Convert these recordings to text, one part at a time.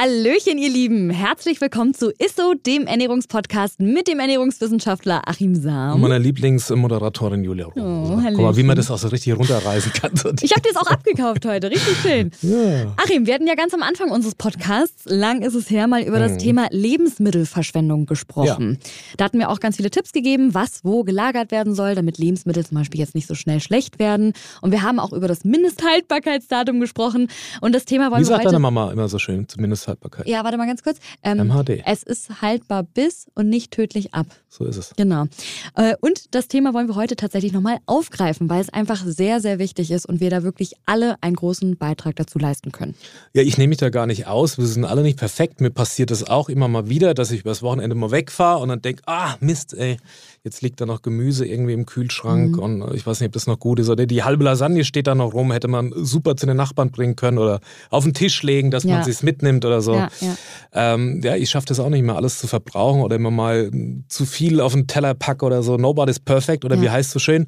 Hallöchen, ihr Lieben. Herzlich willkommen zu ISSO, dem Ernährungspodcast mit dem Ernährungswissenschaftler Achim Sam. Und meiner Lieblingsmoderatorin Julia Rohr. Oh, Guck mal, wie man das auch so richtig runterreißen kann. Ich habe dir das auch abgekauft heute. Richtig schön. Ja. Achim, wir hatten ja ganz am Anfang unseres Podcasts, lang ist es her, mal über das Thema Lebensmittelverschwendung gesprochen. Da hatten wir auch ganz viele Tipps gegeben, was wo gelagert werden soll, damit Lebensmittel zum Beispiel jetzt nicht so schnell schlecht werden. Und wir haben auch über das Mindesthaltbarkeitsdatum gesprochen. Und das Thema wollen Wie wir sagt heute... deine Mama immer so schön, zumindest Haltbarkeit. Ja, warte mal ganz kurz. Ähm, MHD. Es ist haltbar bis und nicht tödlich ab. So ist es. Genau. Äh, Und das Thema wollen wir heute tatsächlich nochmal aufgreifen, weil es einfach sehr, sehr wichtig ist und wir da wirklich alle einen großen Beitrag dazu leisten können. Ja, ich nehme mich da gar nicht aus. Wir sind alle nicht perfekt. Mir passiert es auch immer mal wieder, dass ich übers Wochenende mal wegfahre und dann denke, ah, Mist, ey, jetzt liegt da noch Gemüse irgendwie im Kühlschrank Mhm. und ich weiß nicht, ob das noch gut ist. Oder die halbe Lasagne steht da noch rum, hätte man super zu den Nachbarn bringen können oder auf den Tisch legen, dass Ja. man sich's mitnimmt oder so. Ja, ja. Ähm, ja, ich schaffe das auch nicht mehr, alles zu verbrauchen oder immer mal zu viel auf den Teller packe oder so. Nobody's perfect oder wie heißt es so schön?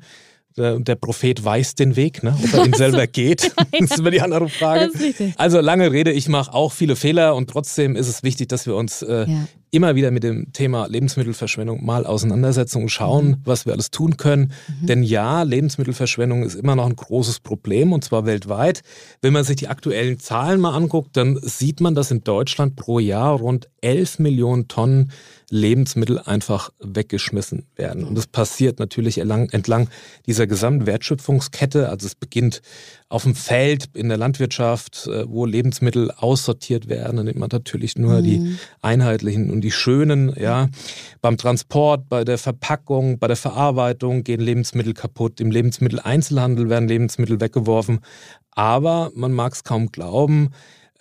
Der, der Prophet weiß den Weg, ne? ob er ihn selber geht. Das ist immer die andere Frage. Also lange Rede, ich mache auch viele Fehler und trotzdem ist es wichtig, dass wir uns äh. Immer wieder mit dem Thema Lebensmittelverschwendung mal auseinandersetzen und schauen, Mhm. was wir alles tun können. Denn ja, Lebensmittelverschwendung ist immer noch ein großes Problem und zwar weltweit. Wenn man sich die aktuellen Zahlen mal anguckt, dann sieht man, dass in Deutschland pro Jahr rund 11 Millionen Tonnen Lebensmittel einfach weggeschmissen werden. Und das passiert natürlich entlang, dieser gesamten Wertschöpfungskette. Also es beginnt auf dem Feld, in der Landwirtschaft, äh, wo Lebensmittel aussortiert werden. Dann nimmt man natürlich nur die einheitlichen und die schönen. Ja. Beim Transport, bei der Verpackung, bei der Verarbeitung gehen Lebensmittel kaputt. Im Lebensmitteleinzelhandel werden Lebensmittel weggeworfen. Aber man mag es kaum glauben,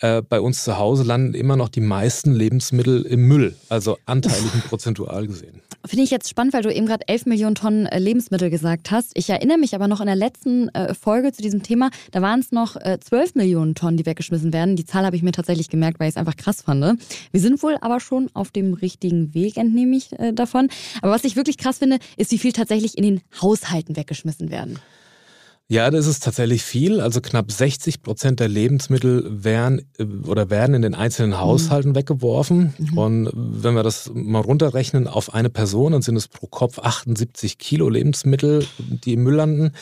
äh, bei uns zu Hause landen immer noch die meisten Lebensmittel im Müll, also anteilig und prozentual gesehen. Finde ich jetzt spannend, weil du eben gerade 11 Millionen Tonnen äh, Lebensmittel gesagt hast. Ich erinnere mich aber noch in der letzten äh, Folge zu diesem Thema, da waren es noch äh, 12 Millionen Tonnen, die weggeschmissen werden. Die Zahl habe ich mir tatsächlich gemerkt, weil ich es einfach krass fand. Wir sind wohl aber schon auf dem richtigen Weg, entnehme ich äh, davon. Aber was ich wirklich krass finde, ist, wie viel tatsächlich in den Haushalten weggeschmissen werden. Ja, das ist tatsächlich viel. Also knapp 60 Prozent der Lebensmittel werden äh, oder werden in den einzelnen Haushalten weggeworfen. Und wenn wir das mal runterrechnen auf eine Person, dann sind es pro Kopf 78 Kilo Lebensmittel, die im Müll landen,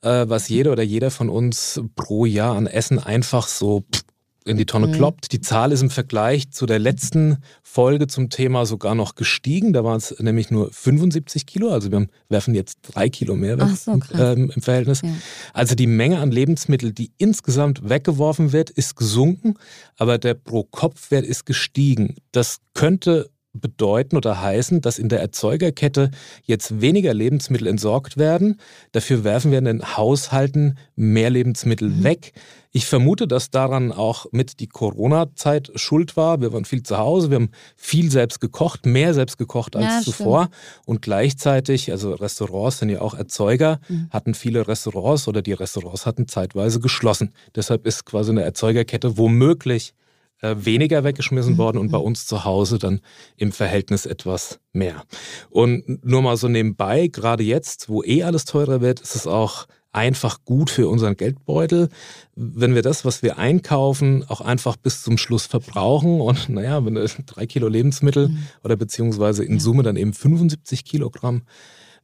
äh, was jeder oder jeder von uns pro Jahr an Essen einfach so pff, in die Tonne kloppt. Die Zahl ist im Vergleich zu der letzten Folge zum Thema sogar noch gestiegen. Da waren es nämlich nur 75 Kilo. Also wir werfen jetzt drei Kilo mehr weg so, ähm, im Verhältnis. Ja. Also die Menge an Lebensmitteln, die insgesamt weggeworfen wird, ist gesunken, aber der Pro-Kopf-Wert ist gestiegen. Das könnte bedeuten oder heißen, dass in der Erzeugerkette jetzt weniger Lebensmittel entsorgt werden. Dafür werfen wir in den Haushalten mehr Lebensmittel weg. Ich vermute, dass daran auch mit die Corona-Zeit schuld war. Wir waren viel zu Hause, wir haben viel selbst gekocht, mehr selbst gekocht als Ja, zuvor. Und gleichzeitig, also Restaurants sind ja auch Erzeuger, hatten viele Restaurants oder die Restaurants hatten zeitweise geschlossen. Deshalb ist quasi eine Erzeugerkette womöglich äh, weniger weggeschmissen worden und bei uns zu Hause dann im Verhältnis etwas mehr. Und nur mal so nebenbei, gerade jetzt, wo eh alles teurer wird, ist es auch einfach gut für unseren Geldbeutel, wenn wir das, was wir einkaufen, auch einfach bis zum Schluss verbrauchen. Und naja, wenn drei Kilo Lebensmittel oder beziehungsweise in Summe dann eben 75 Kilogramm,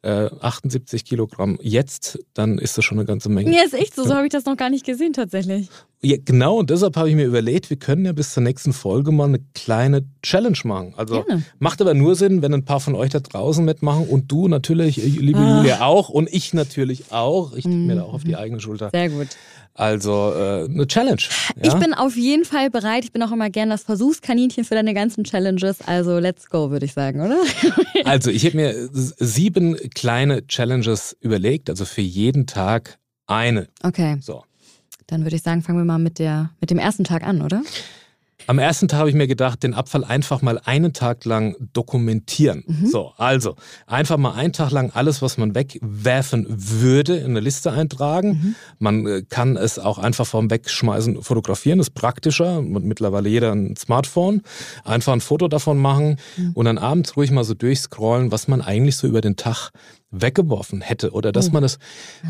äh, 78 Kilogramm jetzt, dann ist das schon eine ganze Menge. Ja, ist echt so. So habe ich das noch gar nicht gesehen tatsächlich. Ja, genau, und deshalb habe ich mir überlegt, wir können ja bis zur nächsten Folge mal eine kleine Challenge machen. Also Gerne. macht aber nur Sinn, wenn ein paar von euch da draußen mitmachen und du natürlich, liebe Ah. Julia, auch und ich natürlich auch. Ich nehme mir da auch auf die eigene Schulter. Sehr gut. Also äh, eine Challenge. Ja? Ich bin auf jeden Fall bereit. Ich bin auch immer gern das Versuchskaninchen für deine ganzen Challenges. Also let's go, würde ich sagen, oder? Also ich habe mir sieben kleine Challenges überlegt, also für jeden Tag eine. Okay, So. dann würde ich sagen, fangen wir mal mit, der, mit dem ersten Tag an, oder? Am ersten Tag habe ich mir gedacht, den Abfall einfach mal einen Tag lang dokumentieren. Mhm. So, also einfach mal einen Tag lang alles, was man wegwerfen würde, in eine Liste eintragen. Mhm. Man äh, kann es auch einfach vorm Wegschmeißen fotografieren, ist praktischer. Und mittlerweile jeder ein Smartphone. Einfach ein Foto davon machen mhm. und dann abends ruhig mal so durchscrollen, was man eigentlich so über den Tag weggeworfen hätte oder dass oh, man es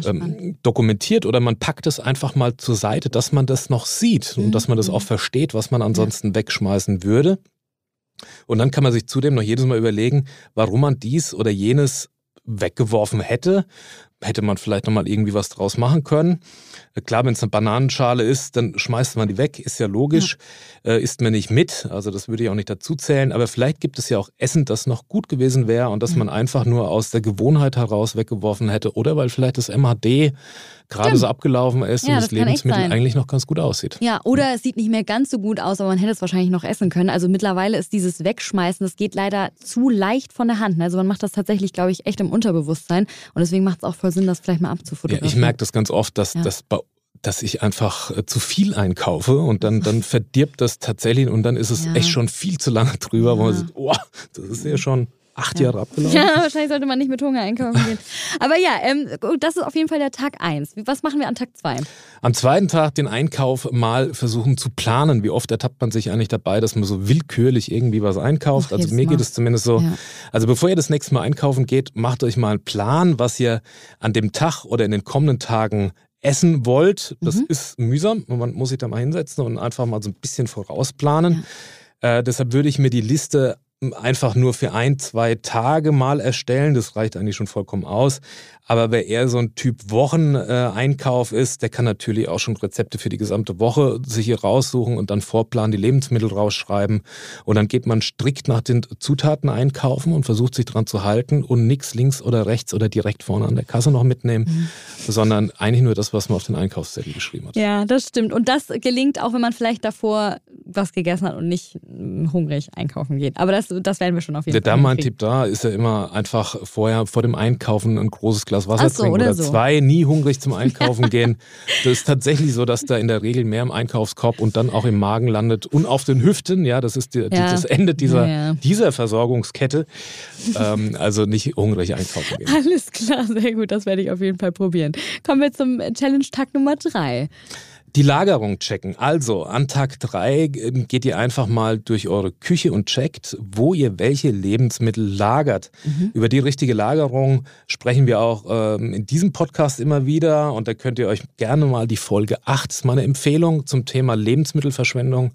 ähm, dokumentiert oder man packt es einfach mal zur Seite, dass man das noch sieht und dass man das auch mhm. versteht, was man ansonsten wegschmeißen würde. Und dann kann man sich zudem noch jedes Mal überlegen, warum man dies oder jenes weggeworfen hätte. Hätte man vielleicht nochmal irgendwie was draus machen können. Klar, wenn es eine Bananenschale ist, dann schmeißt man die weg, ist ja logisch, ja. Äh, isst man nicht mit, also das würde ich auch nicht dazu zählen, aber vielleicht gibt es ja auch Essen, das noch gut gewesen wäre und das ja. man einfach nur aus der Gewohnheit heraus weggeworfen hätte oder weil vielleicht das MHD gerade so abgelaufen ist ja, und das, das Lebensmittel eigentlich noch ganz gut aussieht. Ja, oder es sieht nicht mehr ganz so gut aus, aber man hätte es wahrscheinlich noch essen können. Also mittlerweile ist dieses Wegschmeißen, das geht leider zu leicht von der Hand. Also man macht das tatsächlich, glaube ich, echt im Unterbewusstsein und deswegen macht es auch voll Sinn, das vielleicht mal abzufotografieren. Ja, ich merke das ganz oft, dass, dass bei dass ich einfach äh, zu viel einkaufe und dann, dann verdirbt das tatsächlich und dann ist es ja. echt schon viel zu lange drüber, ja. wo man sagt, oh, das ist ja schon acht ja. Jahre abgelaufen. Ja, wahrscheinlich sollte man nicht mit Hunger einkaufen gehen. Aber ja, ähm, das ist auf jeden Fall der Tag eins. Was machen wir an Tag zwei? Am zweiten Tag den Einkauf mal versuchen zu planen. Wie oft ertappt man sich eigentlich dabei, dass man so willkürlich irgendwie was einkauft? Ach, also mir geht es zumindest so. Ja. Also bevor ihr das nächste Mal einkaufen geht, macht euch mal einen Plan, was ihr an dem Tag oder in den kommenden Tagen essen wollt. Das mhm. ist mühsam. Man muss sich da mal hinsetzen und einfach mal so ein bisschen vorausplanen. Ja. Äh, deshalb würde ich mir die Liste einfach nur für ein, zwei Tage mal erstellen. Das reicht eigentlich schon vollkommen aus. Aber wer eher so ein Typ Wocheneinkauf ist, der kann natürlich auch schon Rezepte für die gesamte Woche sich hier raussuchen und dann vorplanen, die Lebensmittel rausschreiben. Und dann geht man strikt nach den Zutaten einkaufen und versucht sich dran zu halten und nichts links oder rechts oder direkt vorne an der Kasse noch mitnehmen, mhm. sondern eigentlich nur das, was man auf den Einkaufszettel geschrieben hat. Ja, das stimmt. Und das gelingt auch, wenn man vielleicht davor was gegessen hat und nicht hungrig einkaufen geht. Aber das, das werden wir schon auf jeden der Fall. Der mein Tipp da ist ja immer einfach vorher vor dem Einkaufen ein großes Glas Wasser so, trinken oder, oder so. zwei, nie hungrig zum Einkaufen gehen. Das ist tatsächlich so, dass da in der Regel mehr im Einkaufskorb und dann auch im Magen landet und auf den Hüften. Ja, das ist die, ja. das Ende dieser, ja. dieser Versorgungskette. ähm, also nicht hungrig einkaufen gehen. Alles klar, sehr gut. Das werde ich auf jeden Fall probieren. Kommen wir zum Challenge-Tag Nummer drei. Die Lagerung checken. Also an Tag drei ähm, geht ihr einfach mal durch eure Küche und checkt, wo ihr welche Lebensmittel lagert. Mhm. Über die richtige Lagerung sprechen wir auch ähm, in diesem Podcast immer wieder und da könnt ihr euch gerne mal die Folge 8, das ist meine Empfehlung zum Thema Lebensmittelverschwendung,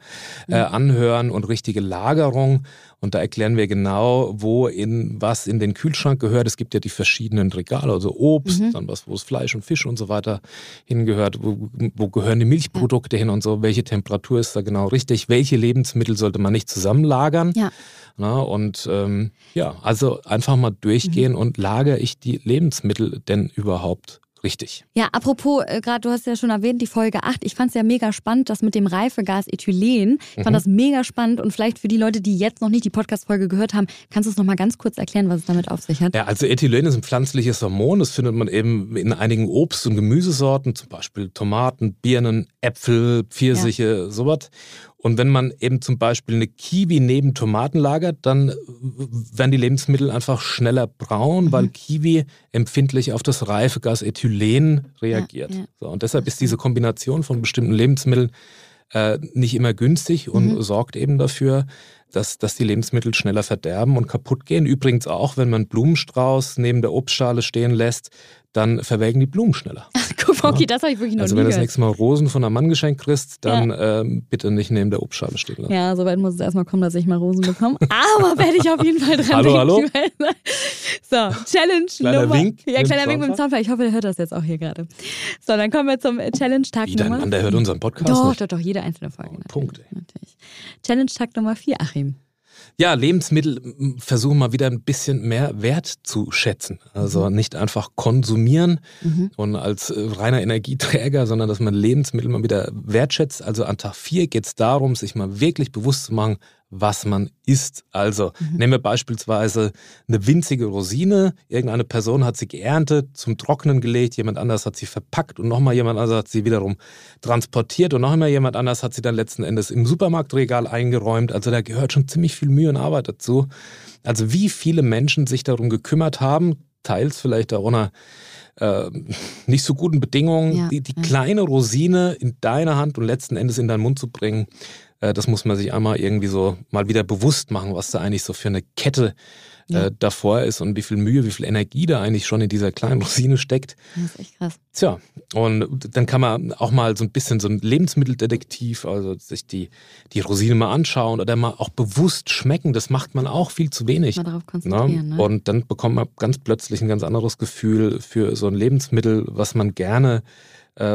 äh, mhm. anhören und richtige Lagerung. Und da erklären wir genau, wo in was in den Kühlschrank gehört. Es gibt ja die verschiedenen Regale, also Obst, mhm. dann was, wo es Fleisch und Fisch und so weiter hingehört. Wo, wo gehören die Milchprodukte ja. hin und so? Welche Temperatur ist da genau richtig? Welche Lebensmittel sollte man nicht zusammenlagern? Ja. Na, und ähm, ja, also einfach mal durchgehen mhm. und lagere ich die Lebensmittel denn überhaupt Richtig. Ja, apropos, äh, gerade du hast ja schon erwähnt, die Folge 8. Ich fand es ja mega spannend, das mit dem Reifegas Ethylen. Ich fand mhm. das mega spannend und vielleicht für die Leute, die jetzt noch nicht die Podcast-Folge gehört haben, kannst du es nochmal ganz kurz erklären, was es damit auf sich hat? Ja, also Ethylen ist ein pflanzliches Hormon. Das findet man eben in einigen Obst- und Gemüsesorten, zum Beispiel Tomaten, Birnen, Äpfel, Pfirsiche, ja. sowas. Und wenn man eben zum Beispiel eine Kiwi neben Tomaten lagert, dann werden die Lebensmittel einfach schneller braun, mhm. weil Kiwi empfindlich auf das Reifegas Ethylen reagiert. Ja, ja. So, und deshalb ist diese Kombination von bestimmten Lebensmitteln äh, nicht immer günstig und mhm. sorgt eben dafür, dass, dass die Lebensmittel schneller verderben und kaputt gehen. Übrigens auch, wenn man Blumenstrauß neben der Obstschale stehen lässt, dann verwelken die Blumen schneller. Guck mal, okay, das habe ich wirklich noch also wenn du das nächste Mal Rosen von einem Mann geschenkt kriegst, dann ja. ähm, bitte nicht neben der Obstschale stehen lassen. Ja, soweit muss es erstmal kommen, dass ich mal Rosen bekomme. Aber werde ich auf jeden Fall dran hallo, Hallo, So, Challenge kleiner Nummer. Wink ja, kleiner Wink mit dem Zaunfall. Ich hoffe, der hört das jetzt auch hier gerade. So, dann kommen wir zum Challenge-Tag Nummer... Mann, der hört unseren Podcast Doch, nicht. doch, doch, jede einzelne Folge. Oh, Punkt. Natürlich. Challenge-Tag Nummer 4, Achim. Ja, Lebensmittel versuchen mal wieder ein bisschen mehr Wert zu schätzen. Also mhm. nicht einfach konsumieren mhm. und als äh, reiner Energieträger, sondern dass man Lebensmittel mal wieder wertschätzt. Also an Tag 4 geht es darum, sich mal wirklich bewusst zu machen, was man isst. Also mhm. nehmen wir beispielsweise eine winzige Rosine. Irgendeine Person hat sie geerntet, zum Trocknen gelegt, jemand anders hat sie verpackt und nochmal jemand anders hat sie wiederum transportiert und noch immer jemand anders hat sie dann letzten Endes im Supermarktregal eingeräumt. Also da gehört schon ziemlich viel Mühe und Arbeit dazu. Also wie viele Menschen sich darum gekümmert haben, teils vielleicht auch unter äh, nicht so guten Bedingungen, ja, die, die ja. kleine Rosine in deine Hand und letzten Endes in deinen Mund zu bringen das muss man sich einmal irgendwie so mal wieder bewusst machen, was da eigentlich so für eine Kette ja. äh, davor ist und wie viel Mühe, wie viel Energie da eigentlich schon in dieser kleinen Rosine steckt. Das ist echt krass. Tja, und dann kann man auch mal so ein bisschen so ein Lebensmitteldetektiv, also sich die, die Rosine mal anschauen oder mal auch bewusst schmecken. Das macht man auch viel zu wenig. Mal darauf konzentrieren. Ne? Und dann bekommt man ganz plötzlich ein ganz anderes Gefühl für so ein Lebensmittel, was man gerne äh,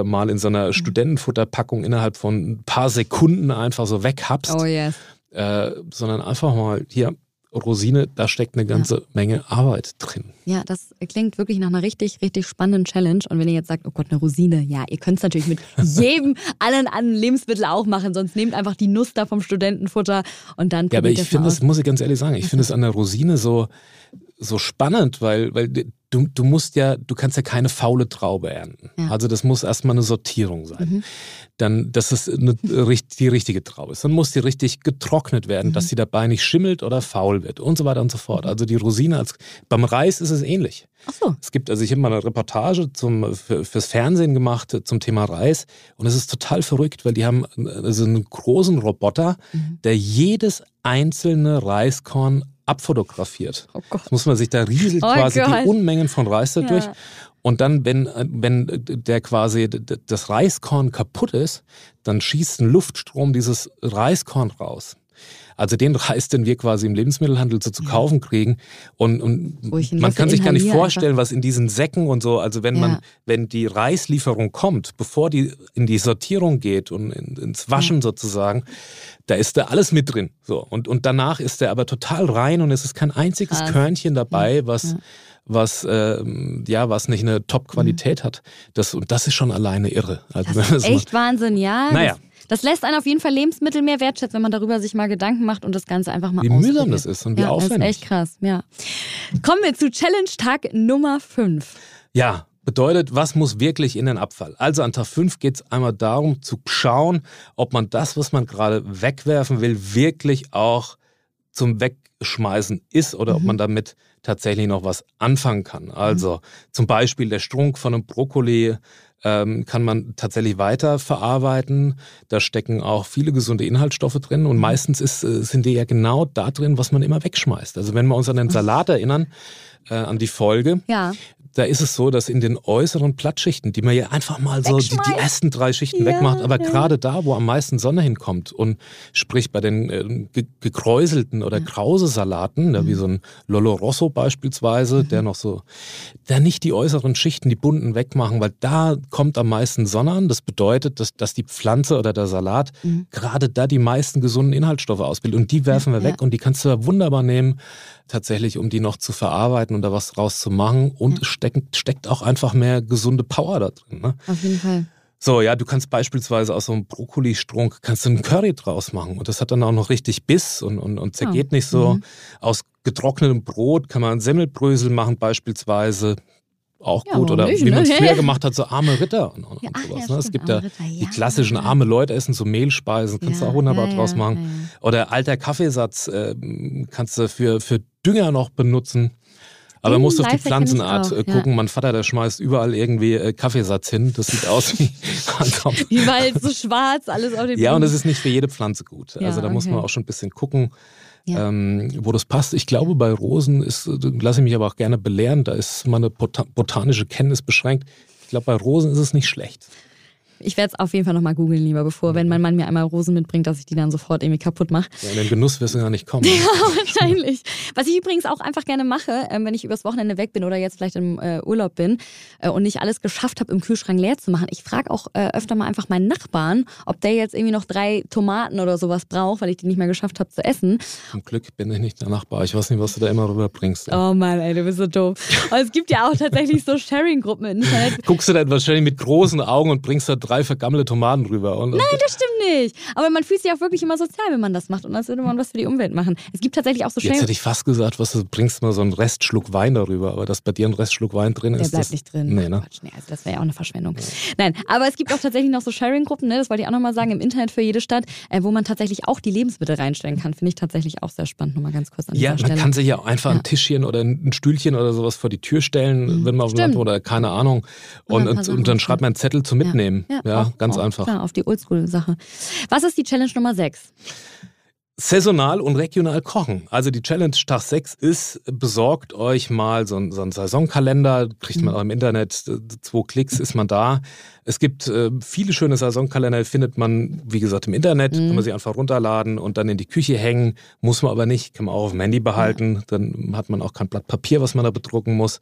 mal in so einer mhm. Studentenfutterpackung innerhalb von ein paar Sekunden einfach so weghabst. Oh yes. Äh, sondern einfach mal hier Rosine, da steckt eine ganze ja. Menge Arbeit drin. Ja, das klingt wirklich nach einer richtig, richtig spannenden Challenge. Und wenn ihr jetzt sagt, oh Gott, eine Rosine, ja, ihr könnt es natürlich mit jedem allen anderen Lebensmittel auch machen, sonst nehmt einfach die Nuss da vom Studentenfutter und dann. Ja, aber ich finde, das muss ich ganz ehrlich sagen, ich finde es an der Rosine so, so spannend, weil, weil du, du musst ja, du kannst ja keine faule Traube ernten. Ja. Also das muss erstmal eine Sortierung sein. Mhm. Dann, dass es eine, die richtige Traube ist. Dann muss die richtig getrocknet werden, mhm. dass sie dabei nicht schimmelt oder faul wird und so weiter und so fort. Mhm. Also die Rosine als beim Reis ist es ähnlich. Ach so. Es gibt, also ich habe mal eine Reportage zum, für, fürs Fernsehen gemacht zum Thema Reis und es ist total verrückt, weil die haben also einen großen Roboter, mhm. der jedes einzelne Reiskorn abfotografiert. Oh Gott. Muss man sich da rieselt oh quasi Gott. die Unmengen von Reis dadurch. Ja. Und dann, wenn, wenn der quasi das Reiskorn kaputt ist, dann schießt ein Luftstrom dieses Reiskorn raus. Also den Reis, den wir quasi im Lebensmittelhandel so zu kaufen kriegen. Und, und man kann sich gar nicht vorstellen, einfach. was in diesen Säcken und so, also wenn ja. man, wenn die Reislieferung kommt, bevor die in die Sortierung geht und in, ins Waschen ja. sozusagen, da ist da alles mit drin. So. Und, und danach ist der aber total rein und es ist kein einziges Krass. Körnchen dabei, was was äh, ja was nicht eine Top-Qualität mhm. hat. Das und das ist schon alleine irre. Also, das ist echt Wahnsinn, ja. Naja. Das lässt einen auf jeden Fall Lebensmittel mehr wertschätzen, wenn man darüber sich mal Gedanken macht und das Ganze einfach mal Wie mühsam das ist und wie ja, aufwendig. Das ist echt krass, ja. Kommen wir zu Challenge-Tag Nummer 5. Ja, bedeutet, was muss wirklich in den Abfall? Also an Tag 5 geht es einmal darum zu schauen, ob man das, was man gerade wegwerfen will, wirklich auch zum Wegschmeißen ist oder mhm. ob man damit tatsächlich noch was anfangen kann. Also mhm. zum Beispiel der Strunk von einem Brokkoli ähm, kann man tatsächlich weiter verarbeiten. Da stecken auch viele gesunde Inhaltsstoffe drin und mhm. meistens ist, äh, sind die ja genau da drin, was man immer wegschmeißt. Also wenn wir uns an den Salat erinnern, äh, an die Folge, ja da ist es so, dass in den äußeren Plattschichten, die man ja einfach mal so die, die, ersten drei Schichten ja, wegmacht, aber ja. gerade da, wo am meisten Sonne hinkommt und sprich bei den äh, ge gekräuselten oder ja. krause Salaten, mhm. wie so ein Lolo Rosso beispielsweise, mhm. der noch so, da nicht die äußeren Schichten, die bunten wegmachen, weil da kommt am meisten Sonne an. Das bedeutet, dass, dass die Pflanze oder der Salat mhm. gerade da die meisten gesunden Inhaltsstoffe ausbildet und die werfen wir weg und die kannst du da wunderbar nehmen, tatsächlich, um die noch zu verarbeiten und da was draus zu machen und es steckt, steckt auch einfach mehr gesunde Power da drin. Ne? Auf jeden Fall. So, ja, du kannst beispielsweise aus so einem Brokkoli-Strunk kannst du einen Curry draus machen und das hat dann auch noch richtig Biss und, und, und zergeht oh. nicht so. Mhm. Aus getrocknetem Brot kann man Semmelbrösel machen beispielsweise. Auch ja, gut. Oder nicht, wie man es ne? früher gemacht hat, so arme Ritter und, und ja, sowas. Ach, ja, ne? Es gibt ja, die klassischen arme Leute essen so Mehlspeisen, kannst du auch wunderbar draus machen. Oder alter Kaffeesatz äh, kannst du für, für Dünger noch benutzen. Aber man muss auf die Pflanzenart äh, gucken. Ja. Mein Vater, der schmeißt überall irgendwie äh, Kaffeesatz hin. Das sieht aus wie Wie Wald, so schwarz, alles auf dem Ja, und das ist nicht für jede Pflanze gut. Ja, also da okay. muss man auch schon ein bisschen gucken, ja. ähm, wo das passt. Ich glaube, bei Rosen ist, lasse ich mich aber auch gerne belehren, da ist meine botanische Kenntnis beschränkt. Ich glaube, bei Rosen ist es nicht schlecht. Ich werde es auf jeden Fall nochmal googeln, lieber, bevor, wenn mein Mann mir einmal Rosen mitbringt, dass ich die dann sofort irgendwie kaputt mache. Ja, in den Genuss wirst du gar nicht kommen. ja, wahrscheinlich. Was ich übrigens auch einfach gerne mache, ähm, wenn ich übers Wochenende weg bin oder jetzt vielleicht im äh, Urlaub bin äh, und nicht alles geschafft habe, im Kühlschrank leer zu machen. Ich frage auch äh, öfter mal einfach meinen Nachbarn, ob der jetzt irgendwie noch drei Tomaten oder sowas braucht, weil ich die nicht mehr geschafft habe zu essen. Zum Glück bin ich nicht der Nachbar. Ich weiß nicht, was du da immer rüberbringst. Oh Mann, ey, du bist so doof. Und es gibt ja auch tatsächlich so Sharing-Gruppen im Internet. Guckst du dann wahrscheinlich mit großen Augen und bringst da drei drei vergammelte Tomaten drüber. Und, Nein, das stimmt nicht. Aber man fühlt sich auch wirklich immer sozial, wenn man das macht und als würde man was für die Umwelt machen. Es gibt tatsächlich auch so Jetzt hätte ich fast gesagt, was du bringst mal so einen Restschluck Wein darüber, aber dass bei dir ein Restschluck Wein drin Der ist. bleibt das, nicht drin. Nee, ne? Quatsch, nee, also das wäre ja auch eine Verschwendung. Nein, aber es gibt auch tatsächlich noch so Sharing-Gruppen, ne, das wollte ich auch nochmal sagen, im Internet für jede Stadt, äh, wo man tatsächlich auch die Lebensmittel reinstellen kann. Finde ich tatsächlich auch sehr spannend. Nochmal ganz kurz an Ja, man Stelle. kann sich ja auch einfach Ja. ein Tischchen oder ein Stühlchen oder sowas vor die Tür stellen, Mhm. wenn man auf dem. Land oder keine Ahnung. Und Und, und, und dann schreibt man einen Zettel zum Mitnehmen. Ja, auch- ganz auch, einfach. Klar, auf die Oldschool-Sache. Was ist die Challenge Nummer 6? Saisonal und regional kochen. Also die Challenge Tag 6 ist, besorgt euch mal so einen, so einen Saisonkalender, kriegt Mhm. man auch im Internet, zwei Klicks ist man da. Es gibt äh, viele schöne Saisonkalender, findet man, wie gesagt, im Internet, Mhm. kann man sie einfach runterladen und dann in die Küche hängen. Muss man aber nicht, kann man auch auf dem Handy behalten. Dann hat man auch kein Blatt Papier, was man da bedrucken muss.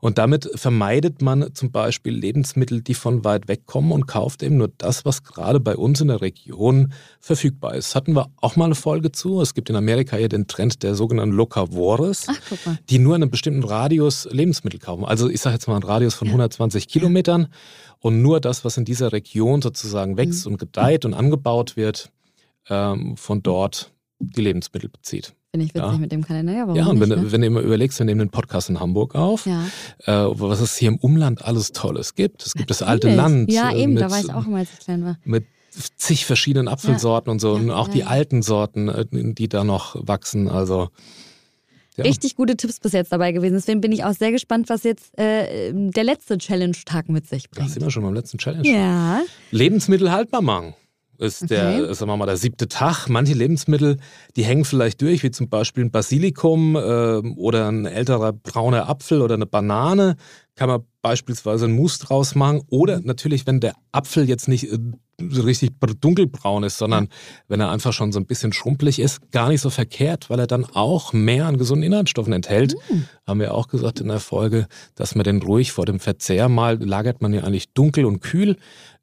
Und damit vermeidet man zum Beispiel Lebensmittel, die von weit weg kommen und kauft eben nur das, was gerade bei uns in der Region verfügbar ist. Hatten wir auch mal eine Folge zu. Es gibt in Amerika hier den Trend der sogenannten Locavores, Ach, die nur in einem bestimmten Radius Lebensmittel kaufen. Also ich sage jetzt mal einen Radius von 120 Kilometern und nur das, was in dieser Region sozusagen wächst Mhm. und gedeiht und angebaut wird, ähm, von dort die Lebensmittel bezieht. Finde ich witzig Ja. mit dem Kalender. Ja, warum Ja, und nicht, wenn, ne? du- wenn du immer überlegst, wir nehmen den Podcast in Hamburg auf, Ja. äh, was es hier im Umland alles Tolles gibt. Es gibt das alte Natürlich. Land. Ja, äh, eben, mit, da war ich auch immer, als ich klein war. Mit zig verschiedenen Apfelsorten und so. Ja, Und auch ja, die ja. alten Sorten, äh, die da noch wachsen. Also Ja. Richtig gute Tipps bis jetzt dabei gewesen. Deswegen bin ich auch sehr gespannt, was jetzt äh, der letzte Challenge-Tag mit sich da bringt. sind wir schon beim letzten Challenge. Ja. Lebensmittel haltbar machen. Ist Okay. der, sagen wir mal, der siebte Tag. Manche Lebensmittel, die hängen vielleicht durch, wie zum Beispiel ein Basilikum äh, oder ein älterer brauner Apfel oder eine Banane. Kann man beispielsweise einen Mousse draus machen. Oder natürlich, wenn der Apfel jetzt nicht äh, so richtig br- dunkelbraun ist, sondern wenn er einfach schon so ein bisschen schrumpelig ist, gar nicht so verkehrt, weil er dann auch mehr an gesunden Inhaltsstoffen enthält. Haben wir auch gesagt in der Folge, dass man den ruhig vor dem Verzehr mal, lagert man ja eigentlich dunkel und kühl,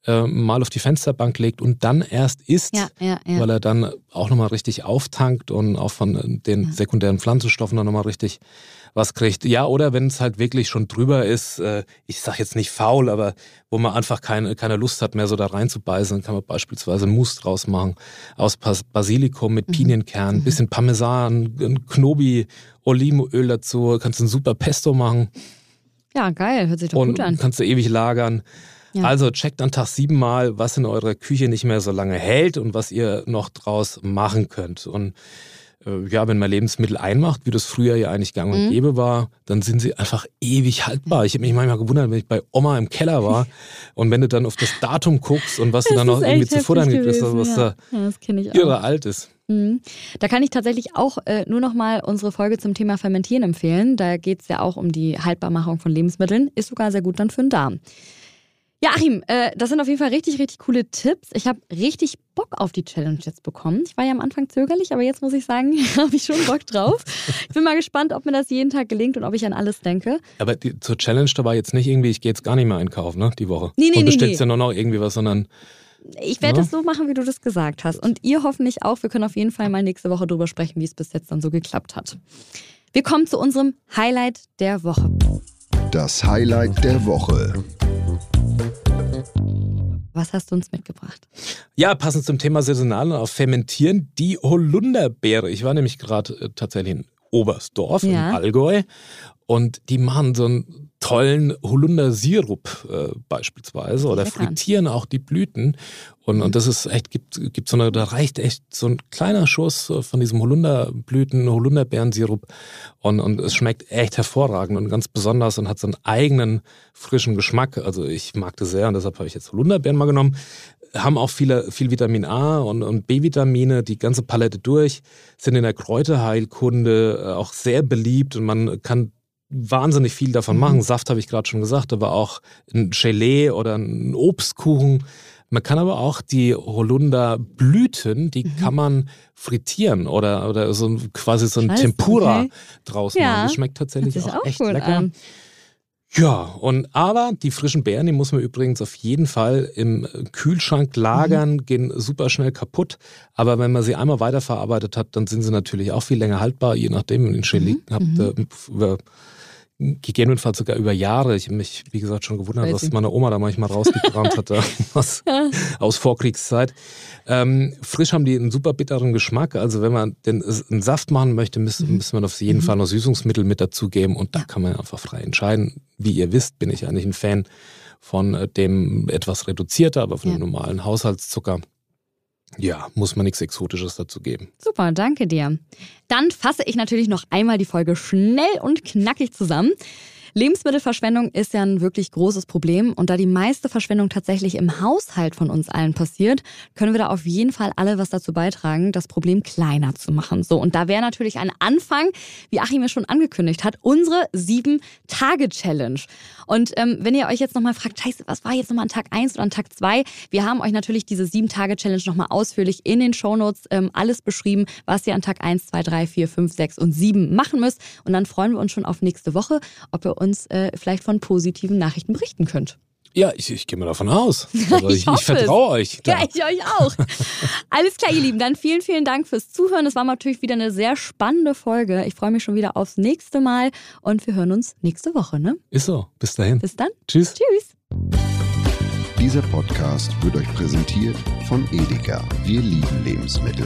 äh, mal auf die Fensterbank legt und dann erst isst, Ja, ja, ja. weil er dann auch nochmal richtig auftankt und auch von äh, den sekundären Pflanzenstoffen dann nochmal richtig was kriegt. Ja, oder wenn es halt wirklich schon drüber ist, äh, ich sag jetzt nicht faul, aber wo man einfach keine, keine Lust hat mehr so da reinzubeißen, dann kann man beispielsweise Mousse draus machen aus Bas Basilikum mit Pinienkernen, bisschen Parmesan, ein Knobi, Olivenöl dazu, kannst ein super Pesto machen ja, geil. Hört sich doch und gut an. kannst du ewig lagern. Ja. Also checkt an Tag sieben mal, was in eurer Küche nicht mehr so lange hält und was ihr noch draus machen könnt. Und äh, ja, wenn man Lebensmittel einmacht, wie das früher ja eigentlich gang und Mhm. gäbe war, dann sind sie einfach ewig haltbar. Ich habe mich manchmal gewundert, wenn ich bei Oma im Keller war und wenn du dann auf das Datum guckst und was du dann noch irgendwie zu futtern gekriegt hast, gewesen, was ja. da Ja, das kenne ich auch. irre alt ist. Mhm. Da kann ich tatsächlich auch äh, nur noch mal unsere Folge zum Thema Fermentieren empfehlen. Da geht es ja auch um die Haltbarmachung von Lebensmitteln. Ist sogar sehr gut dann für den Darm. Ja, Achim, äh, das sind auf jeden Fall richtig, richtig coole Tipps. Ich habe richtig Bock auf die Challenge jetzt bekommen. Ich war ja am Anfang zögerlich, aber jetzt muss ich sagen, habe ich schon Bock drauf. Ich bin mal gespannt, ob mir das jeden Tag gelingt und ob ich an alles denke. Aber die, zur Challenge da war jetzt nicht irgendwie, ich gehe jetzt gar nicht mehr einkaufen, ne, die Woche. Nee, nee, und nee, bestellst nee. ja nur noch irgendwie was, sondern Ich werde Ja. es so machen, wie du das gesagt hast. Und ihr hoffentlich auch. Wir können auf jeden Fall mal nächste Woche drüber sprechen, wie es bis jetzt dann so geklappt hat. Wir kommen zu unserem Highlight der Woche. Das Highlight der Woche. Was hast du uns mitgebracht? Ja, passend zum Thema Saisonal und auf Fermentieren, die Holunderbeere. Ich war nämlich gerade äh, tatsächlich in Oberstdorf Ja. im Allgäu und die machen so einen tollen Holundersirup äh, beispielsweise oder Lecker. frittieren auch die Blüten. Und, und das ist echt, gibt, gibt so eine, da reicht echt so ein kleiner Schuss äh, von diesem Holunderblüten, Holunderbeerensirup und, und es schmeckt echt hervorragend und ganz besonders und hat so einen eigenen frischen Geschmack. Also ich mag das sehr und deshalb habe ich jetzt Holunderbeeren mal genommen haben auch viele, viel Vitamin A und, und B-Vitamine, die ganze Palette durch, sind in der Kräuterheilkunde äh, auch sehr beliebt und man kann wahnsinnig viel davon Mhm. machen. Saft habe ich gerade schon gesagt, aber auch ein Gelee oder ein Obstkuchen. Man kann aber auch die Holunderblüten, die Mhm. kann man frittieren oder, oder so quasi so ein Scheiße, Tempura okay. draus Ja, machen. Das schmeckt tatsächlich auch, auch echt lecker. an. Ja, und aber die frischen Beeren, die muss man übrigens auf jeden Fall im Kühlschrank lagern, Mhm. gehen super schnell kaputt. Aber wenn man sie einmal weiterverarbeitet hat, dann sind sie natürlich auch viel länger haltbar, je nachdem, wenn ihr den Gelee Mhm, habt, äh, über gegebenenfalls sogar über Jahre. Ich habe mich, wie gesagt, schon gewundert, was meine Oma da manchmal rausgekramt hat, aus, aus Vorkriegszeit. Ähm, frisch haben die einen super bitteren Geschmack. Also wenn man den, einen Saft machen möchte, müsste, mhm. man auf jeden mhm. Fall noch Süßungsmittel mit dazugeben und da kann man einfach frei entscheiden. Wie ihr wisst, bin ich eigentlich ein Fan von äh, dem etwas reduzierter, aber von ja. dem normalen Haushaltszucker. Ja, muss man nichts Exotisches dazu geben. Super, danke dir. Dann fasse ich natürlich noch einmal die Folge schnell und knackig zusammen. Lebensmittelverschwendung ist ja ein wirklich großes Problem und da die meiste Verschwendung tatsächlich im Haushalt von uns allen passiert, können wir da auf jeden Fall alle was dazu beitragen, das Problem kleiner zu machen. So, und da wäre natürlich ein Anfang, wie Achim mir schon angekündigt hat, unsere Sieben-Tage-Challenge. Und ähm, wenn ihr euch jetzt nochmal fragt, scheiße, was war jetzt nochmal an Tag 1 oder an Tag 2? Wir haben euch natürlich diese Sieben-Tage-Challenge nochmal ausführlich in den Shownotes ähm, alles beschrieben, was ihr an Tag 1, 2, 3, 4, 5, 6 und 7 machen müsst. Und dann freuen wir uns schon auf nächste Woche, ob ihr uns äh, vielleicht von positiven Nachrichten berichten könnt. Ja, ich, ich gehe mal davon aus. Also ich, ich, ich vertraue euch. Da. Ja, ich euch auch. Alles klar, ihr Lieben. Dann vielen, vielen Dank fürs Zuhören. Das war natürlich wieder eine sehr spannende Folge. Ich freue mich schon wieder aufs nächste Mal und wir hören uns nächste Woche. Ne? Ist so. Bis dahin. Bis dann. Tschüss. Tschüss. Dieser Podcast wird euch präsentiert von Edeka. Wir lieben Lebensmittel.